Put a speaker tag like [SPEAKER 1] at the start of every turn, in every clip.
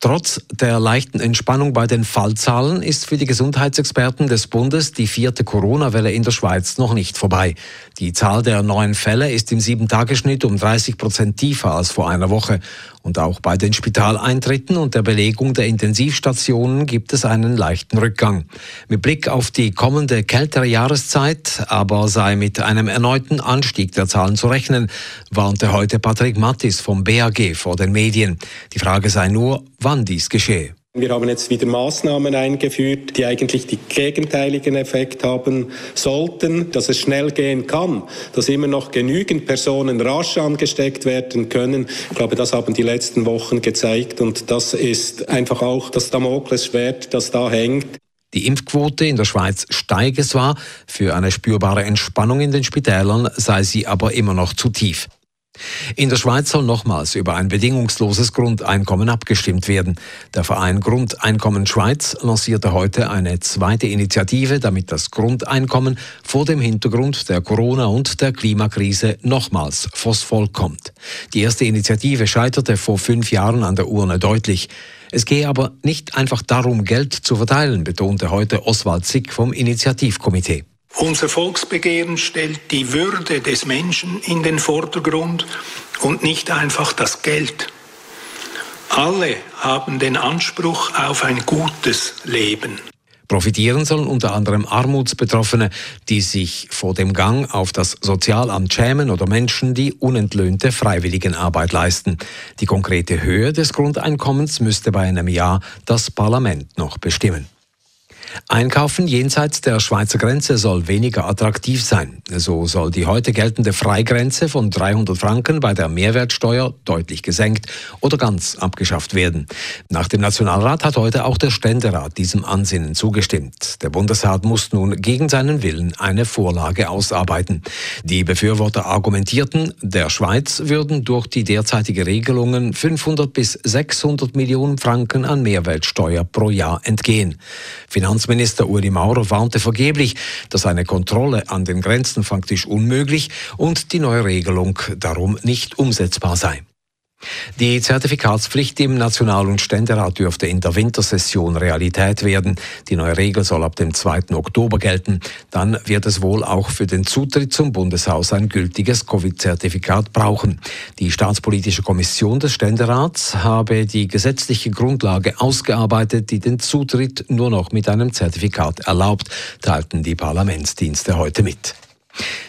[SPEAKER 1] Trotz der leichten Entspannung bei den Fallzahlen ist für die Gesundheitsexperten des Bundes die vierte Corona-Welle in der Schweiz noch nicht vorbei. Die Zahl der neuen Fälle ist im Sieben-Tage-Schnitt um 30 Prozent tiefer als vor einer Woche. Und auch bei den Spitaleintritten und der Belegung der Intensivstationen gibt es einen leichten Rückgang. Mit Blick auf die kommende kältere Jahreszeit aber sei mit einem erneuten Anstieg der Zahlen zu rechnen, warnte heute Patrick Mattis vom BAG vor den Medien. Die Frage sei nur, wann dies geschehe.
[SPEAKER 2] Wir haben jetzt wieder Maßnahmen eingeführt, die eigentlich die gegenteiligen Effekt haben sollten, dass es schnell gehen kann, dass immer noch genügend Personen rasch angesteckt werden können. Ich glaube, das haben die letzten Wochen gezeigt und das ist einfach auch das Damoklesschwert, das da hängt.
[SPEAKER 1] Die Impfquote in der Schweiz steige zwar, für eine spürbare Entspannung in den Spitälern sei sie aber immer noch zu tief. In der Schweiz soll nochmals über ein bedingungsloses Grundeinkommen abgestimmt werden. Der Verein Grundeinkommen Schweiz lancierte heute eine zweite Initiative, damit das Grundeinkommen vor dem Hintergrund der Corona- und der Klimakrise nochmals vors Volk kommt. Die erste Initiative scheiterte vor fünf Jahren an der Urne deutlich. Es gehe aber nicht einfach darum, Geld zu verteilen, betonte heute Oswald Zick vom Initiativkomitee.
[SPEAKER 3] Unser Volksbegehren stellt die Würde des Menschen in den Vordergrund und nicht einfach das Geld. Alle haben den Anspruch auf ein gutes Leben.
[SPEAKER 1] Profitieren sollen unter anderem Armutsbetroffene, die sich vor dem Gang auf das Sozialamt schämen oder Menschen, die unentlöhnte Freiwilligenarbeit leisten. Die konkrete Höhe des Grundeinkommens müsste bei einem Jahr das Parlament noch bestimmen. Einkaufen jenseits der Schweizer Grenze soll weniger attraktiv sein. So soll die heute geltende Freigrenze von 300 Franken bei der Mehrwertsteuer deutlich gesenkt oder ganz abgeschafft werden. Nach dem Nationalrat hat heute auch der Ständerat diesem Ansinnen zugestimmt. Der Bundesrat muss nun gegen seinen Willen eine Vorlage ausarbeiten. Die Befürworter argumentierten, der Schweiz würden durch die derzeitige Regelungen 500 bis 600 Millionen Franken an Mehrwertsteuer pro Jahr entgehen. Finanz Finanzminister Uri Maurer warnte vergeblich, dass eine Kontrolle an den Grenzen faktisch unmöglich und die neue Regelung darum nicht umsetzbar sei. Die Zertifikatspflicht im National- und Ständerat dürfte in der Wintersession Realität werden. Die neue Regel soll ab dem 2. Oktober gelten. Dann wird es wohl auch für den Zutritt zum Bundeshaus ein gültiges Covid-Zertifikat brauchen. Die Staatspolitische Kommission des Ständerats habe die gesetzliche Grundlage ausgearbeitet, die den Zutritt nur noch mit einem Zertifikat erlaubt, teilten die Parlamentsdienste heute mit.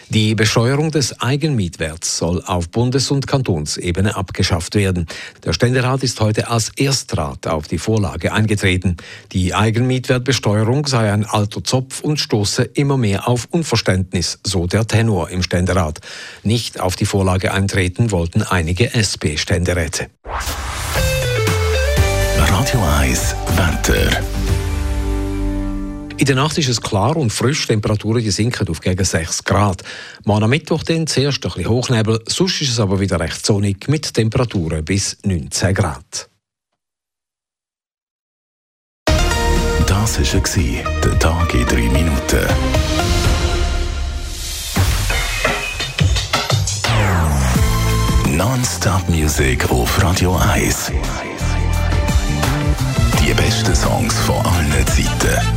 [SPEAKER 1] Die Besteuerung des Eigenmietwerts soll auf Bundes- und Kantonsebene abgeschafft werden. Der Ständerat ist heute als Erstrat auf die Vorlage eingetreten. Die Eigenmietwertbesteuerung sei ein alter Zopf und stoße immer mehr auf Unverständnis, so der Tenor im Ständerat. Nicht auf die Vorlage eintreten wollten einige SP-Ständeräte.
[SPEAKER 4] Radio 1 Wetter.
[SPEAKER 1] In der Nacht ist es klar und frisch, Temperaturen sinken auf gegen 6 Grad. Morgen am Mittwoch dann zuerst ein bisschen Hochnebel, sonst ist es aber wieder recht sonnig mit Temperaturen bis 19 Grad.
[SPEAKER 4] Das war der Tag in 3 Minuten. Non-Stop-Musik auf Radio 1. Die besten Songs von allen Zeiten